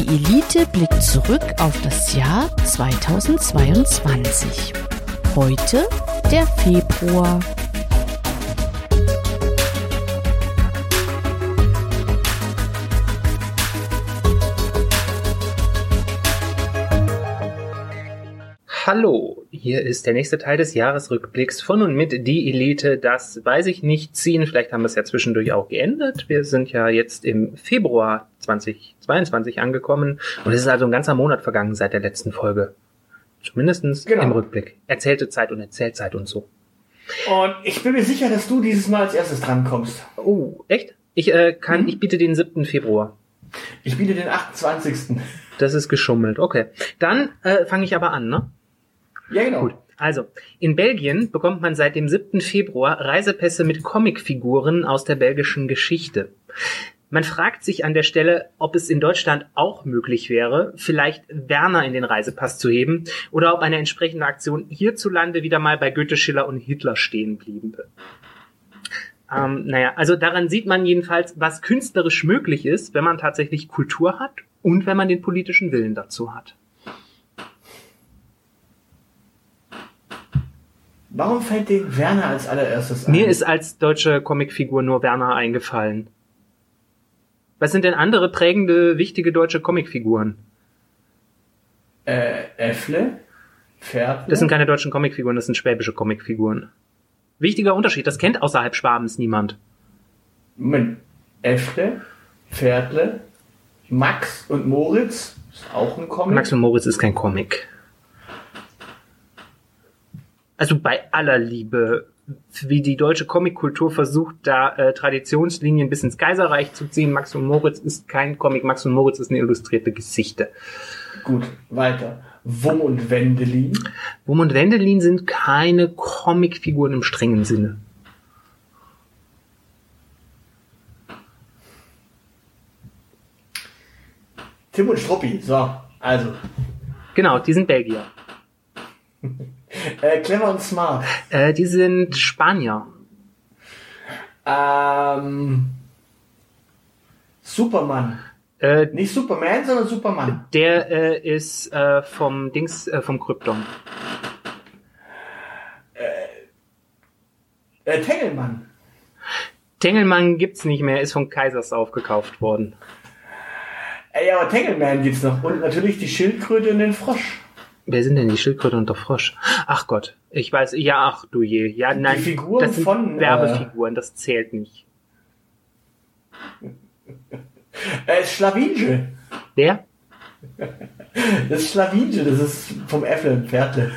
Die Elite blickt zurück auf das Jahr 2022. Heute der Februar. Hallo, hier ist der nächste Teil des Jahresrückblicks von und mit Die Elite. Das weiß ich nicht ziehen. Vielleicht haben wir es ja zwischendurch auch geändert. Wir sind ja jetzt im Februar 2022 angekommen und es ist also ein ganzer Monat vergangen seit der letzten Folge. Zumindestens Genau. im Rückblick. Erzählte Zeit und Erzählzeit und so. Und ich bin mir sicher, dass du dieses Mal als erstes drankommst. Oh, echt? Ich äh, kann, Mhm. ich biete den 7. Februar. Ich biete den 28. Das ist geschummelt. Okay. Dann äh, fange ich aber an, ne? Ja, genau. Gut. Also, in Belgien bekommt man seit dem 7. Februar Reisepässe mit Comicfiguren aus der belgischen Geschichte. Man fragt sich an der Stelle, ob es in Deutschland auch möglich wäre, vielleicht Werner in den Reisepass zu heben oder ob eine entsprechende Aktion hierzulande wieder mal bei Goethe, Schiller und Hitler stehen bliebe. Ähm, naja, also daran sieht man jedenfalls, was künstlerisch möglich ist, wenn man tatsächlich Kultur hat und wenn man den politischen Willen dazu hat. Warum fällt dir Werner als allererstes ein? Mir ist als deutsche Comicfigur nur Werner eingefallen. Was sind denn andere prägende, wichtige deutsche Comicfiguren? äh, Äffle, Pferd. Das sind keine deutschen Comicfiguren, das sind schwäbische Comicfiguren. Wichtiger Unterschied, das kennt außerhalb Schwabens niemand. Moment. Äffle, Pferdle, Max und Moritz. Ist auch ein Comic. Max und Moritz ist kein Comic. Also bei aller Liebe, wie die deutsche Comickultur versucht, da äh, Traditionslinien bis ins Kaiserreich zu ziehen. Max und Moritz ist kein Comic, Max und Moritz ist eine illustrierte Geschichte. Gut, weiter. Wumm und Wendelin. Wum und Wendelin sind keine Comicfiguren im strengen Sinne. Tim und Struppi. So, also. Genau, die sind Belgier. Äh, clever und smart. Äh, die sind Spanier. Ähm, Superman. Äh, Nicht Superman, sondern Superman. der äh, ist äh, vom Dings, äh, vom Krypton. Äh, Tengelmann. Tengelmann gibt's nicht mehr, ist von Kaisers aufgekauft worden. Ey, aber Tengelman gibt's noch. Und natürlich die Schildkröte und den Frosch. Wer sind denn die Schildkröte und der Frosch? Ach Gott, ich weiß, ja, ach du je. Ja, nein, Figuren das sind von, äh, Werbefiguren, das zählt nicht. Äh, Schlawinge. Wer? Das ist Schlawinge, das ist vom Äffle und Pferdle.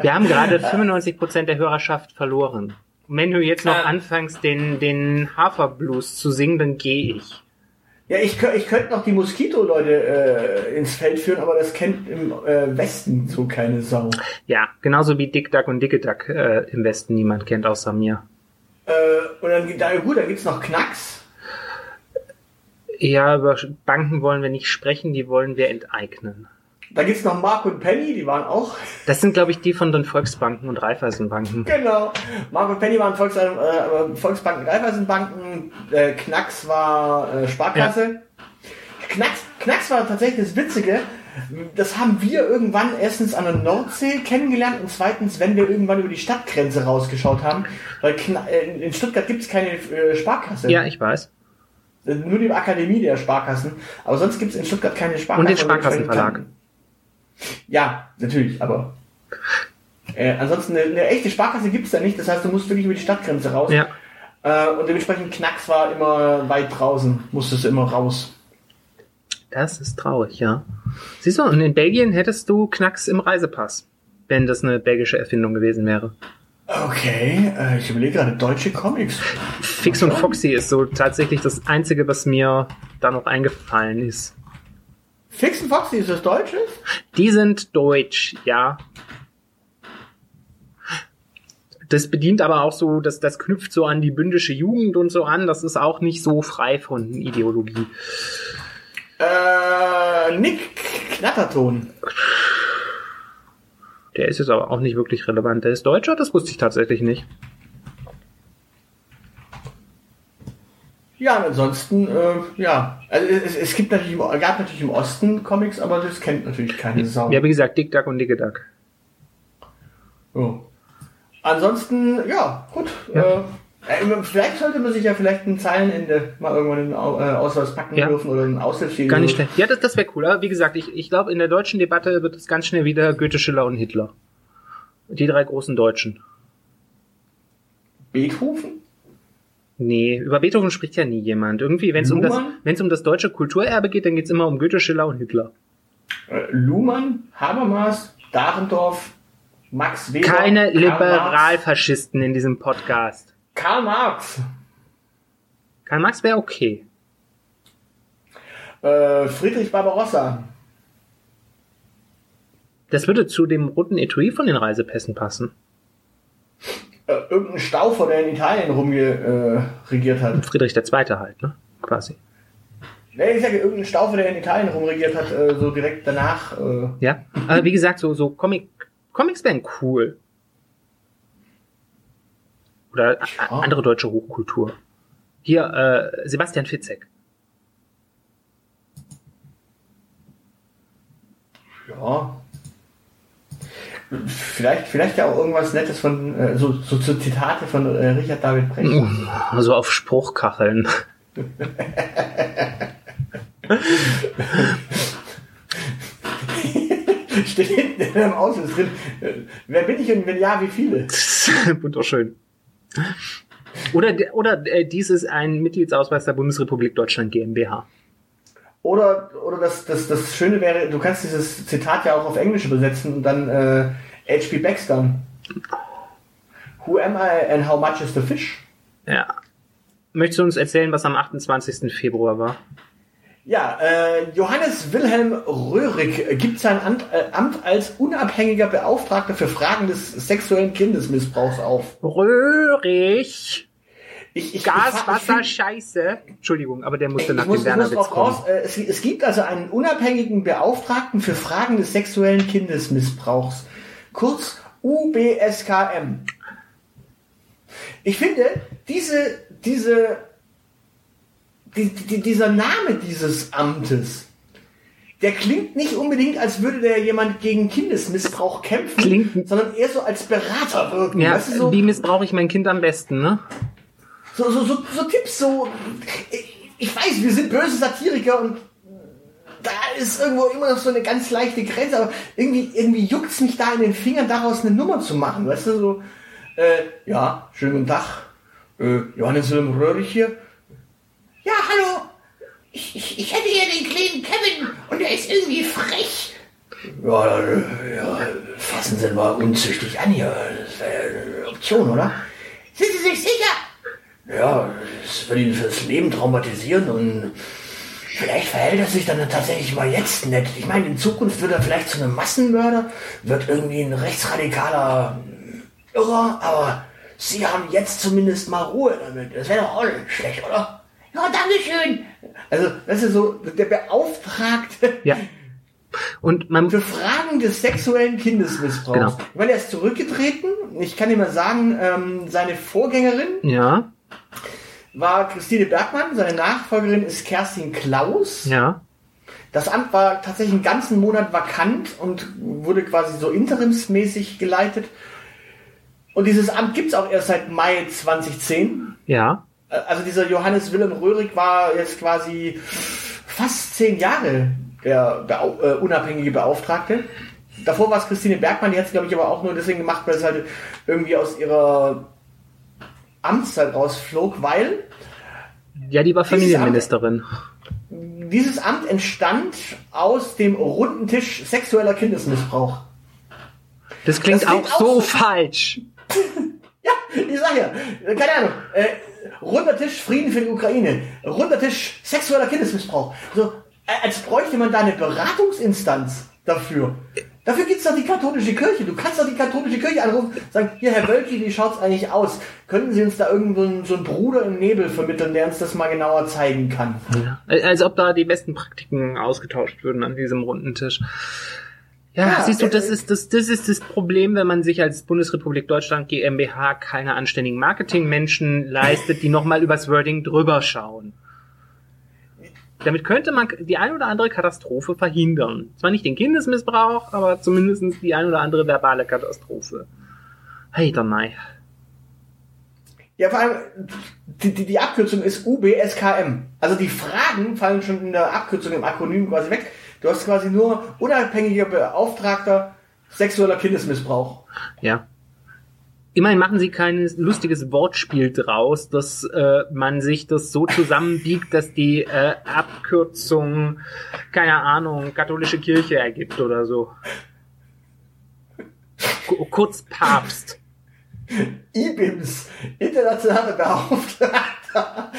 Wir haben gerade 95% der Hörerschaft verloren. Und wenn du jetzt noch Ähm. anfängst, den, den Haferblues zu singen, dann gehe ich. Ja, ich, ich könnte noch die Moskito-Leute äh, ins Feld führen, aber das kennt im äh, Westen so keine Sau. Ja, genauso wie Dick Duck und Dicke Duck äh, im Westen niemand kennt außer mir. Äh, und dann, da, gut, dann gibt's noch Knacks. Ja, über Banken wollen wir nicht sprechen, die wollen wir enteignen. Da gibt's noch Mark und Penny, die waren auch. Das sind, glaube ich, die von den Volksbanken und Raiffeisenbanken. Genau. Mark und Penny waren Volks, äh, Volksbanken, Raiffeisenbanken. Äh, Knacks war äh, Sparkasse. Knacks, Knacks war tatsächlich das Witzige. Das haben wir irgendwann erstens an der Nordsee kennengelernt und zweitens, wenn wir irgendwann über die Stadtgrenze rausgeschaut haben. Weil Kna äh, in Stuttgart gibt's keine äh, Sparkasse. Ja, ich weiß. Nur die Akademie der Sparkassen. Aber sonst gibt's in Stuttgart keine Sparkasse. Und den Sparkassenverlag. Ja, natürlich, aber äh, ansonsten eine, eine echte Sparkasse gibt's da nicht. Das heißt, du musst wirklich über die Stadtgrenze raus. Ja. Äh, und dementsprechend Knacks war immer weit draußen, musstest du immer raus. Das ist traurig, ja. Siehst du, und in Belgien hättest du Knacks im Reisepass, wenn das eine belgische Erfindung gewesen wäre. Okay, äh, ich überlege gerade deutsche Comics. Fix und Foxy ist so tatsächlich das Einzige, was mir da noch eingefallen ist. Fix and Foxy, ist das Deutsches? Die sind deutsch, ja. Das bedient aber auch so, dass das knüpft so an die bündische Jugend und so an. Das ist auch nicht so frei von Ideologie. Äh, Nick Knatterton. Der ist jetzt aber auch nicht wirklich relevant. Der ist Deutscher, das wusste ich tatsächlich nicht. Ja, und ansonsten, äh, ja, also es, es gibt natürlich, im, gab natürlich im Osten Comics, aber das kennt natürlich keine Sau. Ja, wie gesagt, Dick Duck und Dicke Duck. So. Ansonsten, ja, gut. Ja. Äh, äh, vielleicht sollte man sich ja vielleicht ein Zeilenende mal irgendwann in äh, Ausweis packen Ja. dürfen oder einen Aushilfsjäger. Gar nicht schlecht. Ja, das, das wäre cool. Aber wie gesagt, ich, ich glaube, in der deutschen Debatte wird es ganz schnell wieder Goethe, Schiller und Hitler. Die drei großen Deutschen. Beethoven? Nee, über Beethoven spricht ja nie jemand. Irgendwie, wenn es um das, es um das deutsche Kulturerbe geht, dann geht's immer um Goethe, Schiller und Hitler. Äh, Luhmann, Habermas, Dahrendorf, Max Weber. Keine. Liberalfaschisten in diesem Podcast. Karl Marx. Karl Marx wäre okay. Äh, Friedrich Barbarossa. Das würde zu dem roten Etui von den Reisepässen passen. Äh, irgendein Staufer, der in Italien rumregiert äh, hat. Friedrich Zweite halt, ne? Quasi. Nee, ich sage irgendein Staufer, der in Italien rumregiert hat, äh, so direkt danach. Äh, Ja. Aber wie gesagt, so, so Comic, Comics wären cool. Oder Ja. andere deutsche Hochkultur. Hier, äh, Sebastian Fitzek. ja. Vielleicht, vielleicht ja auch irgendwas Nettes von, äh, so, so, so Zitate von äh, Richard David Brecht. So auf Spruchkacheln. Steht hinten in einem Ausweis drin. Wer bin ich und wenn ja, wie viele? Wunderschön. Oder, der- oder äh, dies ist ein Mitgliedsausweis der Bundesrepublik Deutschland GmbH. Oder, oder das, das, das Schöne wäre, du kannst dieses Zitat ja auch auf Englisch übersetzen und dann äh, H.P. Baxter. Who am I and how much is the fish? Ja. Möchtest du uns erzählen, was am 28. Februar war? Ja, äh, Johannes Wilhelm Röhrig gibt sein Amt, äh, Amt als unabhängiger Beauftragter für Fragen des sexuellen Kindesmissbrauchs auf. Röhrig. Ich, ich, Gas, ich, Wasser, Scheiße. Entschuldigung, aber der musste nach muss, dem Werner-Witz drauf kommen. raus. Äh, es, es gibt also einen unabhängigen Beauftragten für Fragen des sexuellen Kindesmissbrauchs. Kurz UBSKM. Ich finde, diese, diese, die, die, dieser Name dieses Amtes, der klingt nicht unbedingt, als würde der jemand gegen Kindesmissbrauch kämpfen, Klingt- sondern eher so als Berater wirken. Ja, weißt du, so, wie missbrauche ich mein Kind am besten, ne? So, so, so, so Tipps, so, ich, weiß, wir sind böse Satiriker und da ist irgendwo immer noch so eine ganz leichte Grenze, aber irgendwie, irgendwie juckt's mich da in den Fingern, daraus eine Nummer zu machen, weißt du, so, äh, ja, schönen guten Tag, äh, Johannes Wilhelm Röhrig hier. Ja, hallo, ich, ich, ich hätte hier den kleinen Kevin und der ist irgendwie frech. Ja, äh, ja, fassen Sie mal unzüchtig an hier, das wäre eine Option, oder? Sind Sie sich? Ja, es wird ihn fürs Leben traumatisieren und vielleicht verhält er sich dann tatsächlich mal jetzt nett. Ich meine, in Zukunft wird er vielleicht zu einem Massenmörder, wird irgendwie ein rechtsradikaler Irrer, aber Sie haben jetzt zumindest mal Ruhe damit. Das wäre doch auch nicht schlecht, oder? Ja, Dankeschön. Also, das ist so der Beauftragte Ja. Und man, für Fragen des sexuellen Kindesmissbrauchs. Genau. Ich meine, er ist zurückgetreten. Ich kann dir mal sagen, ähm, seine Vorgängerin ja, war Christine Bergmann, seine Nachfolgerin ist Kerstin Klaus. ja, Das Amt war tatsächlich einen ganzen Monat vakant und wurde quasi so interimsmäßig geleitet. Und dieses Amt gibt's auch erst seit Mai 2010. ja. Also dieser Johannes Wilhelm Röhrig war jetzt quasi fast zehn Jahre der Beauf äh, unabhängige Beauftragte. Davor war es Christine Bergmann, die hat es, glaube ich, aber auch nur deswegen gemacht, weil es halt irgendwie aus ihrer Amtszeit rausflog, weil Ja, die war Dieses Familienministerin. dieses Amt entstand aus dem runden Tisch sexueller Kindesmissbrauch. Das klingt, Das klingt auch so auch so. falsch. Ja, ich sag ja, äh, keine Ahnung, äh, runder Tisch Frieden für die Ukraine, runder Tisch sexueller Kindesmissbrauch. So, äh, als bräuchte man da eine Beratungsinstanz dafür. Dafür gibt's doch die katholische Kirche. Du kannst doch die katholische Kirche anrufen und sagen, hier, Herr Wölki, wie schaut's eigentlich aus? Könnten Sie uns da irgendwo so einen- so einen Bruder im Nebel vermitteln, der uns das mal genauer zeigen kann? Ja. Als ob da die besten Praktiken ausgetauscht würden an diesem runden Tisch. Ja, Ja, siehst du, äh, das ist das, das ist das Problem, wenn man sich als Bundesrepublik Deutschland GmbH keine anständigen Marketingmenschen leistet, die nochmal übers Wording drüber schauen. Damit könnte man die ein oder andere Katastrophe verhindern. Zwar nicht den Kindesmissbrauch, aber zumindest die ein oder andere verbale Katastrophe. Hey, dann nein. Ja, vor allem, die, die, die Abkürzung ist UBSKM. Also die Fragen fallen schon in der Abkürzung im Akronym quasi weg. Du hast quasi nur unabhängiger Beauftragter sexueller Kindesmissbrauch. Ja. Immerhin machen sie kein lustiges Wortspiel draus, dass äh, man sich das so zusammenbiegt, dass die äh, Abkürzung, keine Ahnung, katholische Kirche ergibt oder so. Ku- Kurz Papst. IBIMS, internationaler Beauftragter,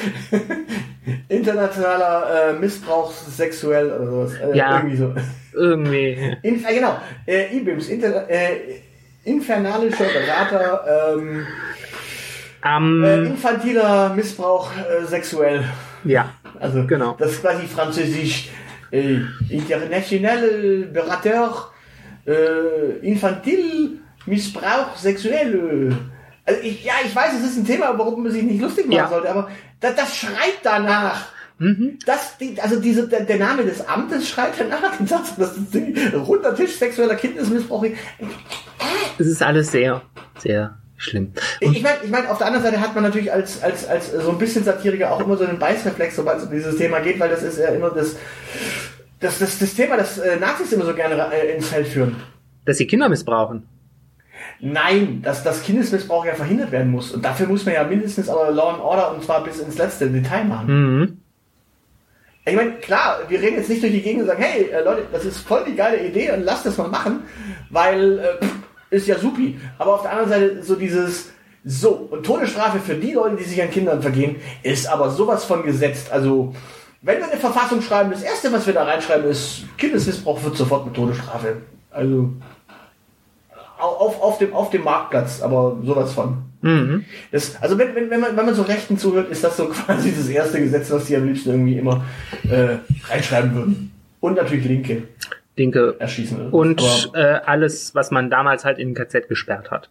internationaler äh, Missbrauch sexuell oder sowas. Äh, Ja. Irgendwie so. Irgendwie. In, äh, genau, äh, IBIMS, inter, äh, infernalischer Berater, ähm, Ähm, äh, infantiler Missbrauch äh, sexuell. ja, Also Genau. das ist quasi französisch. Äh, international Berater äh, infantil Missbrauch sexuell. Also ich, ja, ich weiß, es ist ein Thema, warum man sich nicht lustig machen Ja. sollte, aber das, das schreit danach. Mhm. Das, die, also diese, der, der Name des Amtes schreit danach. Das, das ist die, runder Tisch sexueller Kindesmissbrauch. Es ist alles sehr, sehr schlimm. Ich ich meine, ich mein, auf der anderen Seite hat man natürlich als, als, als so ein bisschen Satiriker auch immer so einen Beißreflex, sobald es um dieses Thema geht, weil das ist ja immer das, das, das, das Thema, das äh, Nazis immer so gerne äh, ins Feld führen. Dass sie Kinder missbrauchen. Nein, dass das Kindesmissbrauch ja verhindert werden muss. Und dafür muss man ja mindestens aber Law and Order und zwar bis ins letzte Detail machen. Mhm. Ich meine, klar, wir reden jetzt nicht durch die Gegend und sagen, hey, äh, Leute, das ist voll die geile Idee und lasst das mal machen, weil äh, pff, ist ja supi. Aber auf der anderen Seite so dieses so und Todesstrafe für die Leute, die sich an Kindern vergehen, ist aber sowas von gesetzt. Also wenn wir eine Verfassung schreiben, das erste, was wir da reinschreiben, ist Kindesmissbrauch wird sofort mit Todesstrafe. Also au- auf, auf, dem, auf dem Marktplatz, aber sowas von. Mhm. Das, also wenn, wenn, wenn, man, wenn man so Rechten zuhört, ist das so quasi das erste Gesetz, was die am liebsten irgendwie immer äh, reinschreiben würden. Und natürlich Linke Linke. erschießen. würden. Und äh, alles, was man damals halt in KZ gesperrt hat.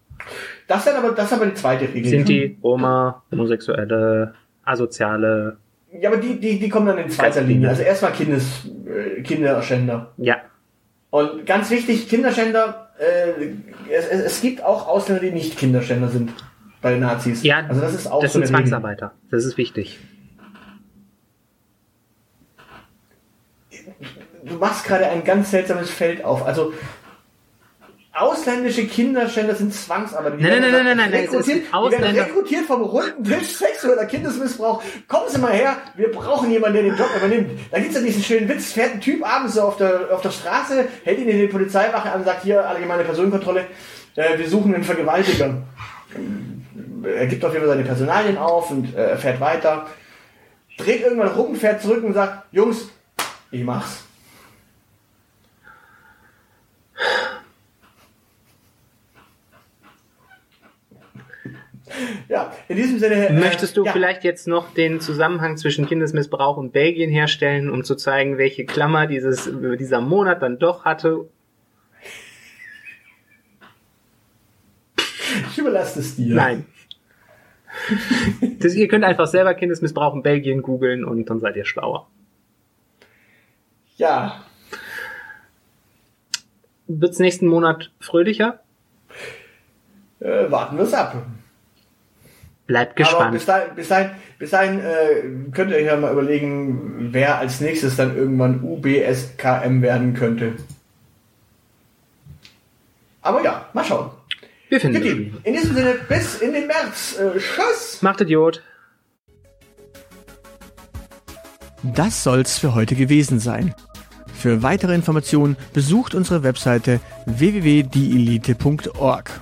das, ist aber, das ist aber die zweite Regel. Sinti, Roma, Homosexuelle, Asoziale. Ja, aber die, die, die kommen dann in zweiter Linie. Also erstmal Kindes, äh, Kinderschänder. Ja. Und ganz wichtig, Kinderschänder, äh, es, es, es gibt auch Ausländer, die nicht Kinderschänder sind bei den Nazis. Ja, also das ist auch das so sind. Zwangsarbeiter. Das ist wichtig. Du machst gerade ein ganz seltsames Feld auf. Also ausländische Kinderschänder sind Zwangsarbeiter. Die Nein, nein, nein, nein, nein, es rekrutiert, die werden rekrutiert vom runden Tisch sexueller Kindesmissbrauch. Kommen Sie mal her, wir brauchen jemanden, der den Job übernimmt. Da gibt's ja diesen schönen Witz, fährt ein Typ abends so auf der, auf der Straße, hält ihn in die Polizeiwache an, sagt hier, allgemeine Personenkontrolle, äh, wir suchen einen Vergewaltiger. Er gibt auf jeden Fall seine Personalien auf und äh, fährt weiter. Dreht irgendwann rum, fährt zurück und sagt, Jungs, ich mach's. Ja, in diesem Sinne. äh, Möchtest du ja, vielleicht jetzt noch den Zusammenhang zwischen Kindesmissbrauch und Belgien herstellen, um zu zeigen, welche Klammer dieses, dieser Monat dann doch hatte? Ich überlasse es dir. Nein. Das, ihr könnt einfach selber Kindesmissbrauch in Belgien googeln und dann seid ihr schlauer. Ja, Wird's nächsten Monat fröhlicher? äh, warten wir es ab. Bleibt Aber gespannt. bis dahin, bis dahin, bis dahin äh, könnt ihr euch ja mal überlegen, wer als nächstes dann irgendwann UBSKM werden könnte. Aber ja, mal schauen. Wir finden ihn. in diesem Sinne, bis in den März. Äh, Tschüss! Macht Idiot. Das soll's für heute gewesen sein. Für weitere Informationen besucht unsere Webseite www.dielite.org.